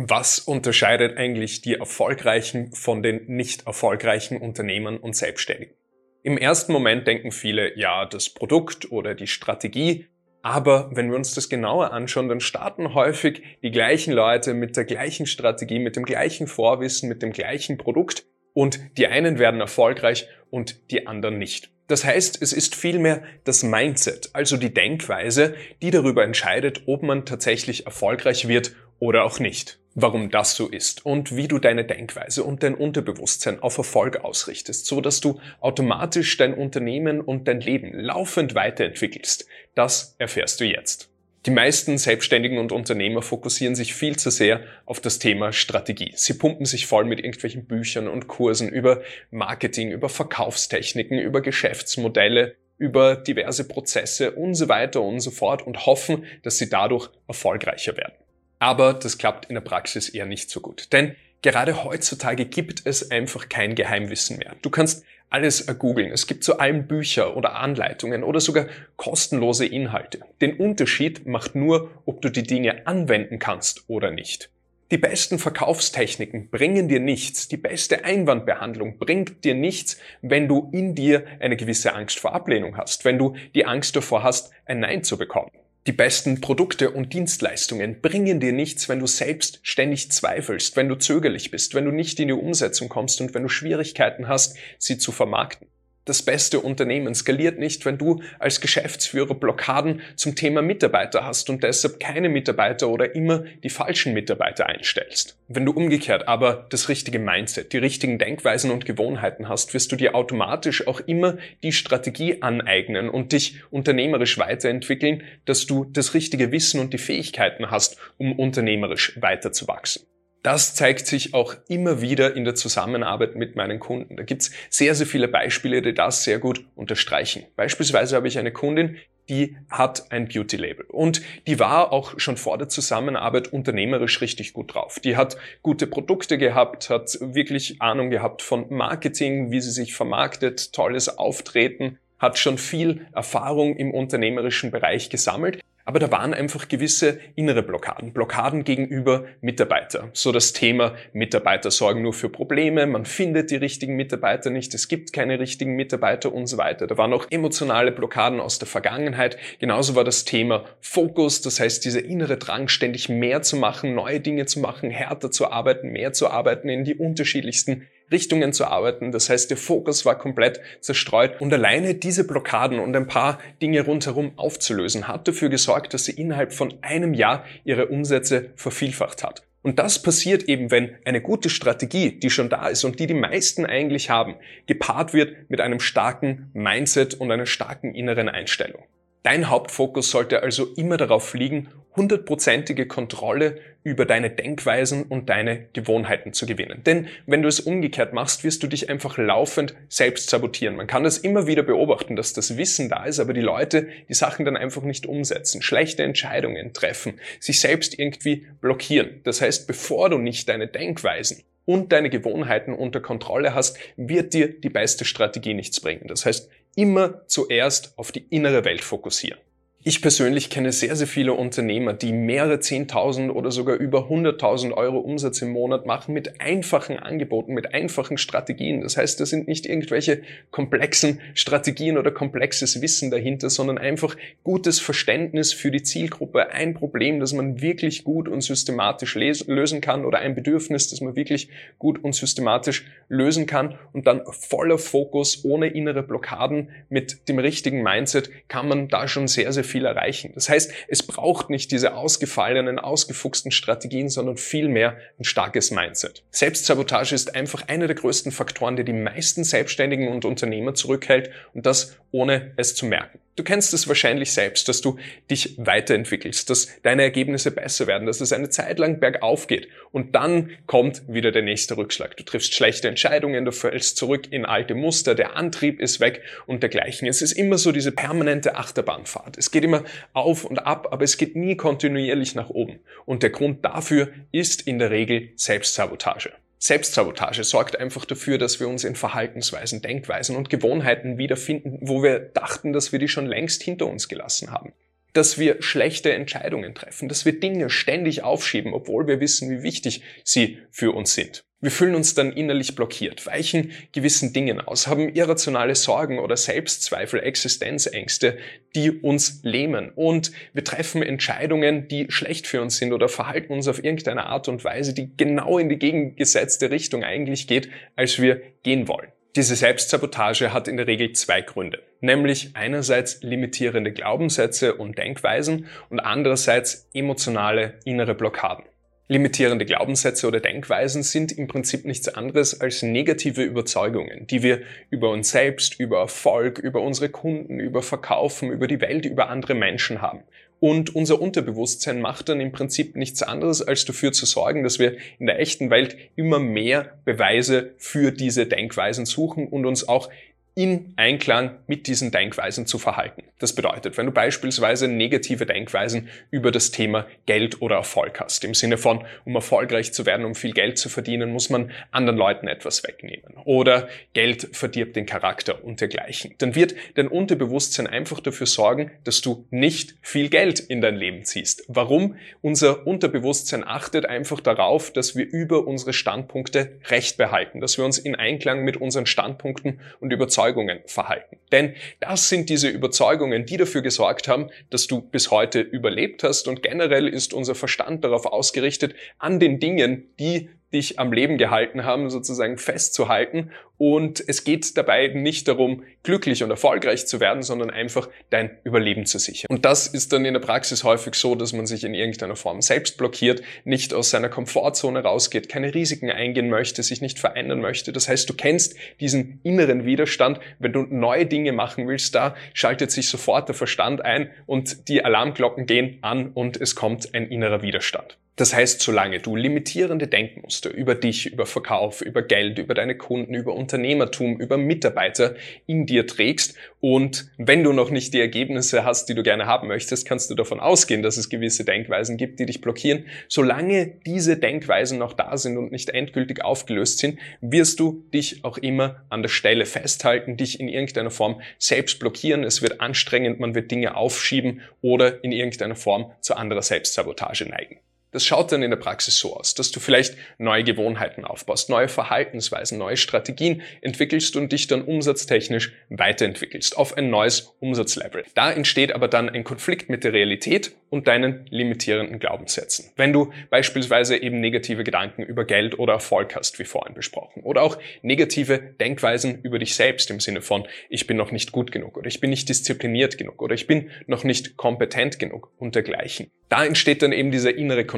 Was unterscheidet eigentlich die erfolgreichen von den nicht erfolgreichen Unternehmern und Selbstständigen? Im ersten Moment denken viele, ja, das Produkt oder die Strategie. Aber wenn wir uns das genauer anschauen, dann starten häufig die gleichen Leute mit der gleichen Strategie, mit dem gleichen Vorwissen, mit dem gleichen Produkt und die einen werden erfolgreich und die anderen nicht. Das heißt, es ist vielmehr das Mindset, also die Denkweise, die darüber entscheidet, ob man tatsächlich erfolgreich wird oder auch nicht. Warum das so ist und wie du deine Denkweise und dein Unterbewusstsein auf Erfolg ausrichtest, so dass du automatisch dein Unternehmen und dein Leben laufend weiterentwickelst, das erfährst du jetzt. Die meisten Selbstständigen und Unternehmer fokussieren sich viel zu sehr auf das Thema Strategie. Sie pumpen sich voll mit irgendwelchen Büchern und Kursen über Marketing, über Verkaufstechniken, über Geschäftsmodelle, über diverse Prozesse und so weiter und so fort und hoffen, dass sie dadurch erfolgreicher werden. Aber das klappt in der Praxis eher nicht so gut. Denn gerade heutzutage gibt es einfach kein Geheimwissen mehr. Du kannst alles googeln. Es gibt zu allem Bücher oder Anleitungen oder sogar kostenlose Inhalte. Den Unterschied macht nur, ob du die Dinge anwenden kannst oder nicht. Die besten Verkaufstechniken bringen dir nichts. Die beste Einwandbehandlung bringt dir nichts, wenn du in dir eine gewisse Angst vor Ablehnung hast, wenn du die Angst davor hast, ein Nein zu bekommen. Die besten Produkte und Dienstleistungen bringen dir nichts, wenn du selbst ständig zweifelst, wenn du zögerlich bist, wenn du nicht in die Umsetzung kommst und wenn du Schwierigkeiten hast, sie zu vermarkten das beste Unternehmen skaliert nicht, wenn du als Geschäftsführer Blockaden zum Thema Mitarbeiter hast und deshalb keine Mitarbeiter oder immer die falschen Mitarbeiter einstellst. Wenn du umgekehrt aber das richtige Mindset, die richtigen Denkweisen und Gewohnheiten hast, wirst du dir automatisch auch immer die Strategie aneignen und dich unternehmerisch weiterentwickeln, dass du das richtige Wissen und die Fähigkeiten hast, um unternehmerisch weiterzuwachsen. Das zeigt sich auch immer wieder in der Zusammenarbeit mit meinen Kunden. Da gibt's sehr, sehr viele Beispiele, die das sehr gut unterstreichen. Beispielsweise habe ich eine Kundin, die hat ein Beauty-Label und die war auch schon vor der Zusammenarbeit unternehmerisch richtig gut drauf. Die hat gute Produkte gehabt, hat wirklich Ahnung gehabt von Marketing, wie sie sich vermarktet, tolles Auftreten, hat schon viel Erfahrung im unternehmerischen Bereich gesammelt, aber da waren einfach gewisse innere Blockaden, Blockaden gegenüber Mitarbeiter. So das Thema Mitarbeiter sorgen nur für Probleme, man findet die richtigen Mitarbeiter nicht, es gibt keine richtigen Mitarbeiter und so weiter. Da waren auch emotionale Blockaden aus der Vergangenheit. Genauso war das Thema Fokus, das heißt dieser innere Drang, ständig mehr zu machen, neue Dinge zu machen, härter zu arbeiten, mehr zu arbeiten in die unterschiedlichsten Richtungen zu arbeiten. Das heißt, der Fokus war komplett zerstreut und alleine diese Blockaden und ein paar Dinge rundherum aufzulösen hat dafür gesorgt, dass sie innerhalb von einem Jahr ihre Umsätze vervielfacht hat. Und das passiert eben, wenn eine gute Strategie, die schon da ist und die die meisten eigentlich haben, gepaart wird mit einem starken Mindset und einer starken inneren Einstellung. Dein Hauptfokus sollte also immer darauf liegen, hundertprozentige Kontrolle über deine Denkweisen und deine Gewohnheiten zu gewinnen. Denn wenn du es umgekehrt machst, wirst du dich einfach laufend selbst sabotieren. Man kann das immer wieder beobachten, dass das Wissen da ist, aber die Leute die Sachen dann einfach nicht umsetzen, schlechte Entscheidungen treffen, sich selbst irgendwie blockieren. Das heißt, bevor du nicht deine Denkweisen und deine Gewohnheiten unter Kontrolle hast, wird dir die beste Strategie nichts bringen. Das heißt, immer zuerst auf die innere Welt fokussieren. Ich persönlich kenne sehr, sehr viele Unternehmer, die mehrere Zehntausend oder sogar über hunderttausend Euro Umsatz im Monat machen mit einfachen Angeboten, mit einfachen Strategien. Das heißt, da sind nicht irgendwelche komplexen Strategien oder komplexes Wissen dahinter, sondern einfach gutes Verständnis für die Zielgruppe, ein Problem, das man wirklich gut und systematisch lösen kann oder ein Bedürfnis, das man wirklich gut und systematisch lösen kann und dann voller Fokus, ohne innere Blockaden, mit dem richtigen Mindset kann man da schon sehr, sehr viel erreichen. Das heißt, es braucht nicht diese ausgefallenen, ausgefuchsten Strategien, sondern vielmehr ein starkes Mindset. Selbstsabotage ist einfach einer der größten Faktoren, der die meisten Selbstständigen und Unternehmer zurückhält und das ohne es zu merken. Du kennst es wahrscheinlich selbst, dass du dich weiterentwickelst, dass deine Ergebnisse besser werden, dass es eine Zeit lang bergauf geht und dann kommt wieder der nächste Rückschlag. Du triffst schlechte Entscheidungen, du fällst zurück in alte Muster, der Antrieb ist weg und dergleichen. Es ist immer so diese permanente Achterbahnfahrt. Es geht immer auf und ab, aber es geht nie kontinuierlich nach oben. Und der Grund dafür ist in der Regel Selbstsabotage. Selbstsabotage sorgt einfach dafür, dass wir uns in Verhaltensweisen, Denkweisen und Gewohnheiten wiederfinden, wo wir dachten, dass wir die schon längst hinter uns gelassen haben. dass wir schlechte Entscheidungen treffen, dass wir Dinge ständig aufschieben, obwohl wir wissen, wie wichtig sie für uns sind. Wir fühlen uns dann innerlich blockiert, weichen gewissen Dingen aus, haben irrationale Sorgen oder Selbstzweifel, Existenzängste, die uns lähmen und wir treffen Entscheidungen, die schlecht für uns sind oder verhalten uns auf irgendeine Art und Weise, die genau in die gegengesetzte Richtung eigentlich geht, als wir gehen wollen. Diese Selbstsabotage hat in der Regel zwei Gründe, nämlich einerseits limitierende Glaubenssätze und Denkweisen und andererseits emotionale innere Blockaden. Limitierende Glaubenssätze oder Denkweisen sind im Prinzip nichts anderes als negative Überzeugungen, die wir über uns selbst, über Erfolg, über unsere Kunden, über Verkaufen, über die Welt, über andere Menschen haben. Und unser Unterbewusstsein macht dann im Prinzip nichts anderes, als dafür zu sorgen, dass wir in der echten Welt immer mehr Beweise für diese Denkweisen suchen und uns auch in Einklang mit diesen Denkweisen zu verhalten. Das bedeutet, wenn du beispielsweise negative Denkweisen über das Thema Geld oder Erfolg hast, im Sinne von, um erfolgreich zu werden, um viel Geld zu verdienen, muss man anderen Leuten etwas wegnehmen oder Geld verdirbt den Charakter und dergleichen, dann wird dein Unterbewusstsein einfach dafür sorgen, dass du nicht viel Geld in dein Leben ziehst. Warum? Unser Unterbewusstsein achtet einfach darauf, dass wir über unsere Standpunkte Recht behalten, dass wir uns in Einklang mit unseren Standpunkten und Überzeugungen Überzeugungen verhalten. Denn das sind diese Überzeugungen, die dafür gesorgt haben, dass du bis heute überlebt hast und generell ist unser Verstand darauf ausgerichtet, an den Dingen, die dich am Leben gehalten haben, sozusagen festzuhalten. Und es geht dabei nicht darum, glücklich und erfolgreich zu werden, sondern einfach dein Überleben zu sichern. Und das ist dann in der Praxis häufig so, dass man sich in irgendeiner Form selbst blockiert, nicht aus seiner Komfortzone rausgeht, keine Risiken eingehen möchte, sich nicht verändern möchte. Das heißt, du kennst diesen inneren Widerstand. Wenn du neue Dinge machen willst, da schaltet sich sofort der Verstand ein und die Alarmglocken gehen an und es kommt ein innerer Widerstand. Das heißt, solange du limitierende Denkmuster über dich, über Verkauf, über Geld, über deine Kunden, über Unternehmertum, über Mitarbeiter in dir trägst und wenn du noch nicht die Ergebnisse hast, die du gerne haben möchtest, kannst du davon ausgehen, dass es gewisse Denkweisen gibt, die dich blockieren. Solange diese Denkweisen noch da sind und nicht endgültig aufgelöst sind, wirst du dich auch immer an der Stelle festhalten, dich in irgendeiner Form selbst blockieren. Es wird anstrengend, man wird Dinge aufschieben oder in irgendeiner Form zu anderer Selbstsabotage neigen. Das schaut dann in der Praxis so aus, dass du vielleicht neue Gewohnheiten aufbaust, neue Verhaltensweisen, neue Strategien entwickelst und dich dann umsatztechnisch weiterentwickelst auf ein neues Umsatzlevel. Da entsteht aber dann ein Konflikt mit der Realität und deinen limitierenden Glaubenssätzen. Wenn du beispielsweise eben negative Gedanken über Geld oder Erfolg hast, wie vorhin besprochen, oder auch negative Denkweisen über dich selbst im Sinne von, ich bin noch nicht gut genug oder ich bin nicht diszipliniert genug oder ich bin noch nicht kompetent genug und dergleichen. Da entsteht dann eben dieser innere Konflikt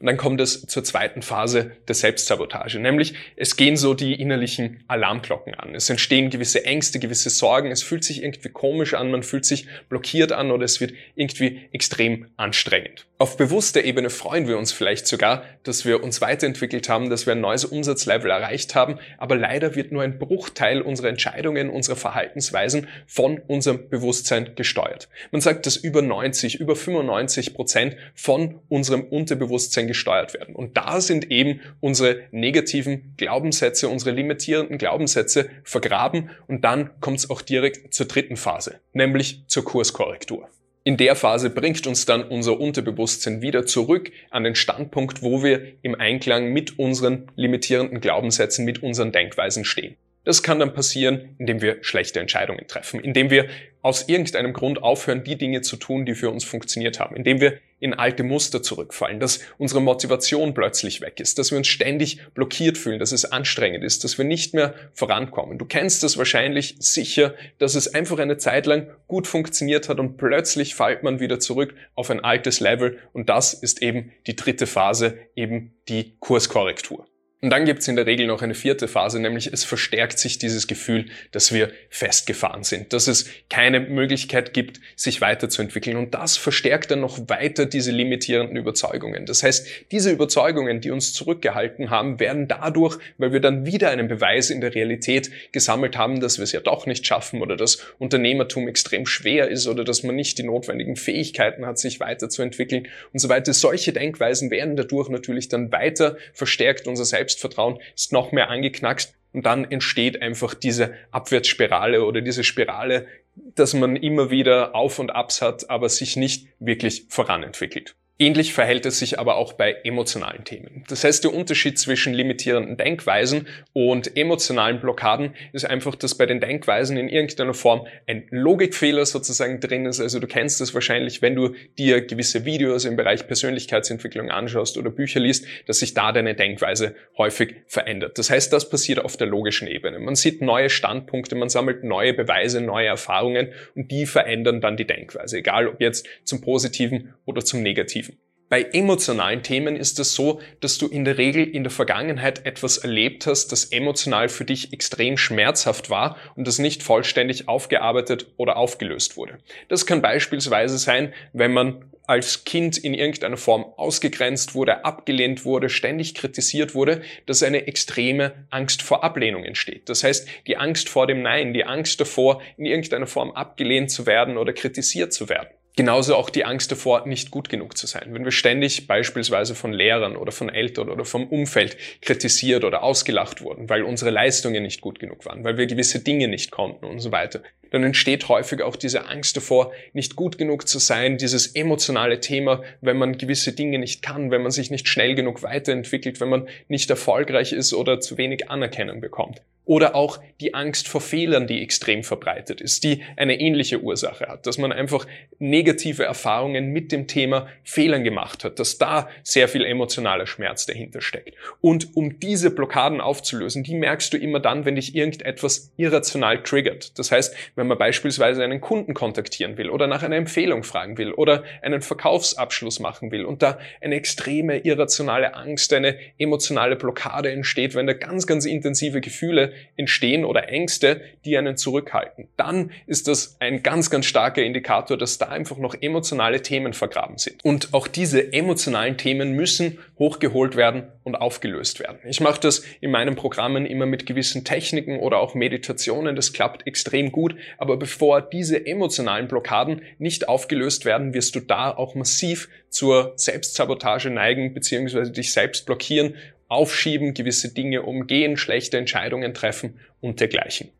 und dann kommt es zur zweiten Phase der Selbstsabotage, nämlich es gehen so die innerlichen Alarmglocken an. Es entstehen gewisse Ängste, gewisse Sorgen, es fühlt sich irgendwie komisch an, man fühlt sich blockiert an oder es wird irgendwie extrem anstrengend. Auf bewusster Ebene freuen wir uns vielleicht sogar, dass wir uns weiterentwickelt haben, dass wir ein neues Umsatzlevel erreicht haben, aber leider wird nur ein Bruchteil unserer Entscheidungen, unserer Verhaltensweisen von unserem Bewusstsein gesteuert. Man sagt, dass über 90, über 95 Prozent von unserem Unterbewusstsein gesteuert werden. Und da sind eben unsere negativen Glaubenssätze, unsere limitierenden Glaubenssätze vergraben und dann kommt es auch direkt zur dritten Phase, nämlich zur Kurskorrektur. In der Phase bringt uns dann unser Unterbewusstsein wieder zurück an den Standpunkt, wo wir im Einklang mit unseren limitierenden Glaubenssätzen, mit unseren Denkweisen stehen. Das kann dann passieren, indem wir schlechte Entscheidungen treffen, indem wir aus irgendeinem Grund aufhören, die Dinge zu tun, die für uns funktioniert haben, indem wir in alte Muster zurückfallen, dass unsere Motivation plötzlich weg ist, dass wir uns ständig blockiert fühlen, dass es anstrengend ist, dass wir nicht mehr vorankommen. Du kennst das wahrscheinlich sicher, dass es einfach eine Zeit lang gut funktioniert hat und plötzlich fällt man wieder zurück auf ein altes Level und das ist eben die dritte Phase, eben die Kurskorrektur. Und dann gibt es in der Regel noch eine vierte Phase, nämlich es verstärkt sich dieses Gefühl, dass wir festgefahren sind, dass es keine Möglichkeit gibt, sich weiterzuentwickeln. Und das verstärkt dann noch weiter diese limitierenden Überzeugungen. Das heißt, diese Überzeugungen, die uns zurückgehalten haben, werden dadurch, weil wir dann wieder einen Beweis in der Realität gesammelt haben, dass wir es ja doch nicht schaffen oder dass Unternehmertum extrem schwer ist oder dass man nicht die notwendigen Fähigkeiten hat, sich weiterzuentwickeln und so weiter. Solche Denkweisen werden dadurch natürlich dann weiter verstärkt, unser Selbst Selbstvertrauen ist noch mehr angeknackst und dann entsteht einfach diese Abwärtsspirale oder diese Spirale, dass man immer wieder Auf und Abs hat, aber sich nicht wirklich voranentwickelt. Ähnlich verhält es sich aber auch bei emotionalen Themen. Das heißt, der Unterschied zwischen limitierenden Denkweisen und emotionalen Blockaden ist einfach, dass bei den Denkweisen in irgendeiner Form ein Logikfehler sozusagen drin ist. Also du kennst es wahrscheinlich, wenn du dir gewisse Videos im Bereich Persönlichkeitsentwicklung anschaust oder Bücher liest, dass sich da deine Denkweise häufig verändert. Das heißt, das passiert auf der logischen Ebene. Man sieht neue Standpunkte, man sammelt neue Beweise, neue Erfahrungen und die verändern dann die Denkweise, egal ob jetzt zum Positiven oder zum Negativen. Bei emotionalen Themen ist es so, dass du in der Regel in der Vergangenheit etwas erlebt hast, das emotional für dich extrem schmerzhaft war und das nicht vollständig aufgearbeitet oder aufgelöst wurde. Das kann beispielsweise sein, wenn man als Kind in irgendeiner Form ausgegrenzt wurde, abgelehnt wurde, ständig kritisiert wurde, dass eine extreme Angst vor Ablehnung entsteht. Das heißt, die Angst vor dem Nein, die Angst davor, in irgendeiner Form abgelehnt zu werden oder kritisiert zu werden. Genauso auch die Angst davor, nicht gut genug zu sein. Wenn wir ständig beispielsweise von Lehrern oder von Eltern oder vom Umfeld kritisiert oder ausgelacht wurden, weil unsere Leistungen nicht gut genug waren, weil wir gewisse Dinge nicht konnten und so weiter, dann entsteht häufig auch diese Angst davor, nicht gut genug zu sein, dieses emotionale Thema, wenn man gewisse Dinge nicht kann, wenn man sich nicht schnell genug weiterentwickelt, wenn man nicht erfolgreich ist oder zu wenig Anerkennung bekommt. Oder auch die Angst vor Fehlern, die extrem verbreitet ist, die eine ähnliche Ursache hat, dass man einfach negative Erfahrungen mit dem Thema Fehlern gemacht hat, dass da sehr viel emotionaler Schmerz dahinter steckt. Und um diese Blockaden aufzulösen, die merkst du immer dann, wenn dich irgendetwas irrational triggert. Das heißt, wenn man beispielsweise einen Kunden kontaktieren will oder nach einer Empfehlung fragen will oder einen Verkaufsabschluss machen will und da eine extreme irrationale Angst, eine emotionale Blockade entsteht, wenn da ganz, ganz intensive Gefühle entstehen oder Ängste, die einen zurückhalten. Dann ist das ein ganz, ganz starker Indikator, dass da einfach noch emotionale Themen vergraben sind. Und auch diese emotionalen Themen müssen hochgeholt werden und aufgelöst werden. Ich mache das in meinen Programmen immer mit gewissen Techniken oder auch Meditationen. Das klappt extrem gut. Aber bevor diese emotionalen Blockaden nicht aufgelöst werden, wirst du da auch massiv zur Selbstsabotage neigen bzw. dich selbst blockieren aufschieben, gewisse Dinge umgehen, schlechte Entscheidungen treffen und dergleichen.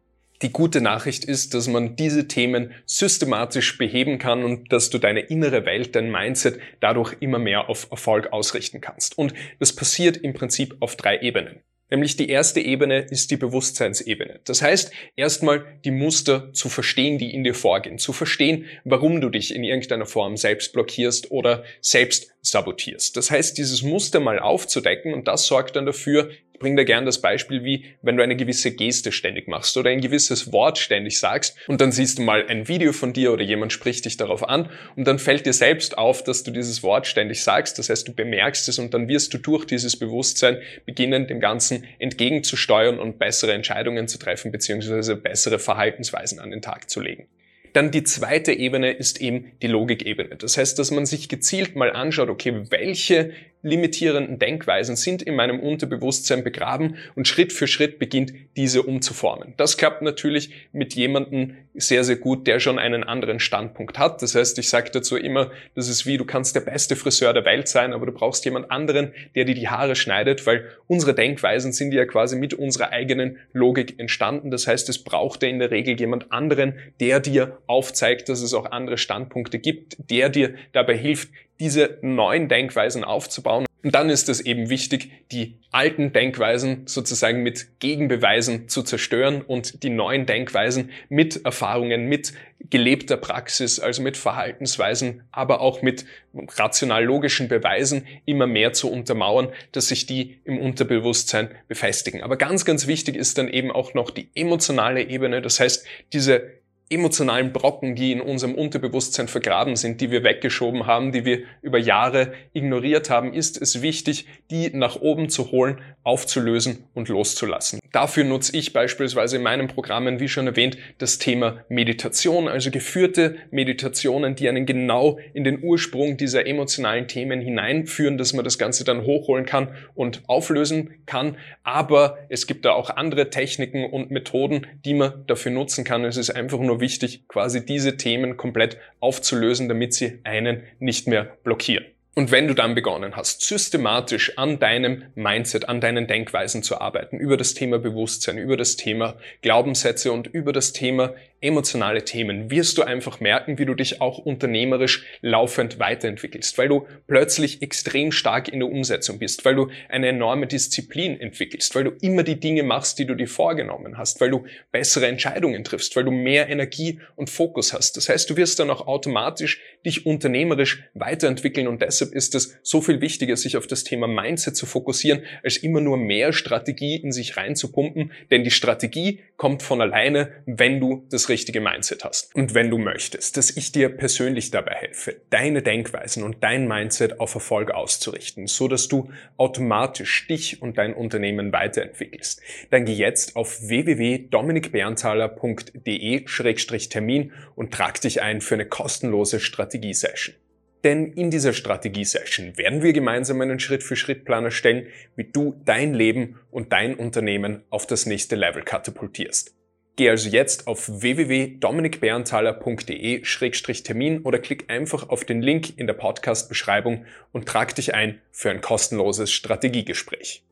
Die gute Nachricht ist, dass man diese Themen systematisch beheben kann und dass du deine innere Welt, dein Mindset dadurch immer mehr auf Erfolg ausrichten kannst. Und das passiert im Prinzip auf drei Ebenen. Nämlich die erste Ebene ist die Bewusstseinsebene. Das heißt, erstmal die Muster zu verstehen, die in dir vorgehen, zu verstehen, warum du dich in irgendeiner Form selbst blockierst oder selbst sabotierst. Das heißt, dieses Muster mal aufzudecken und das sorgt dann dafür, bringe da gern das Beispiel, wie wenn du eine gewisse Geste ständig machst oder ein gewisses Wort ständig sagst und dann siehst du mal ein Video von dir oder jemand spricht dich darauf an und dann fällt dir selbst auf, dass du dieses Wort ständig sagst. Das heißt, du bemerkst es und dann wirst du durch dieses Bewusstsein beginnen, dem Ganzen entgegenzusteuern und bessere Entscheidungen zu treffen bzw. bessere Verhaltensweisen an den Tag zu legen. Dann die zweite Ebene ist eben die Logikebene. Das heißt, dass man sich gezielt mal anschaut, okay, welche limitierenden Denkweisen sind in meinem Unterbewusstsein begraben und Schritt für Schritt beginnt diese umzuformen. Das klappt natürlich mit jemandem sehr, sehr gut, der schon einen anderen Standpunkt hat. Das heißt, ich sage dazu immer, das ist wie, du kannst der beste Friseur der Welt sein, aber du brauchst jemand anderen, der dir die Haare schneidet, weil unsere Denkweisen sind ja quasi mit unserer eigenen Logik entstanden. Das heißt, es braucht ja in der Regel jemand anderen, der dir aufzeigt, dass es auch andere Standpunkte gibt, der dir dabei hilft, diese neuen Denkweisen aufzubauen. Und dann ist es eben wichtig, die alten Denkweisen sozusagen mit Gegenbeweisen zu zerstören und die neuen Denkweisen mit Erfahrungen, mit gelebter Praxis, also mit Verhaltensweisen, aber auch mit rational-logischen Beweisen immer mehr zu untermauern, dass sich die im Unterbewusstsein befestigen. Aber ganz, ganz wichtig ist dann eben auch noch die emotionale Ebene. Das heißt, diese emotionalen Brocken, die in unserem Unterbewusstsein vergraben sind, die wir weggeschoben haben, die wir über Jahre ignoriert haben, ist es wichtig, die nach oben zu holen, aufzulösen und loszulassen. Dafür nutze ich beispielsweise in meinen Programmen, wie schon erwähnt, das Thema Meditation, also geführte Meditationen, die einen genau in den Ursprung dieser emotionalen Themen hineinführen, dass man das Ganze dann hochholen kann und auflösen kann. Aber es gibt da auch andere Techniken und Methoden, die man dafür nutzen kann. Es ist einfach nur wichtig, quasi diese Themen komplett aufzulösen, damit sie einen nicht mehr blockieren. Und wenn du dann begonnen hast, systematisch an deinem Mindset, an deinen Denkweisen zu arbeiten, über das Thema Bewusstsein, über das Thema Glaubenssätze und über das Thema emotionale Themen, wirst du einfach merken, wie du dich auch unternehmerisch laufend weiterentwickelst, weil du plötzlich extrem stark in der Umsetzung bist, weil du eine enorme Disziplin entwickelst, weil du immer die Dinge machst, die du dir vorgenommen hast, weil du bessere Entscheidungen triffst, weil du mehr Energie und Fokus hast. Das heißt, du wirst dann auch automatisch dich unternehmerisch weiterentwickeln und deshalb ist es so viel wichtiger, sich auf das Thema Mindset zu fokussieren, als immer nur mehr Strategie in sich reinzupumpen, denn die Strategie kommt von alleine, wenn du das richtige Mindset hast. Und wenn du möchtest, dass ich dir persönlich dabei helfe, deine Denkweisen und dein Mindset auf Erfolg auszurichten, so dass du automatisch dich und dein Unternehmen weiterentwickelst, dann geh jetzt auf www.dominikberntaler.de-termin und trag dich ein für eine kostenlose Strategie-Session. Denn in dieser Strategie-Session werden wir gemeinsam einen Schritt-für-Schritt-Plan erstellen, wie du dein Leben und dein Unternehmen auf das nächste Level katapultierst. Geh also jetzt auf www.dominikberntaler.de-termin oder klick einfach auf den Link in der Podcast-Beschreibung und trag dich ein für ein kostenloses Strategiegespräch.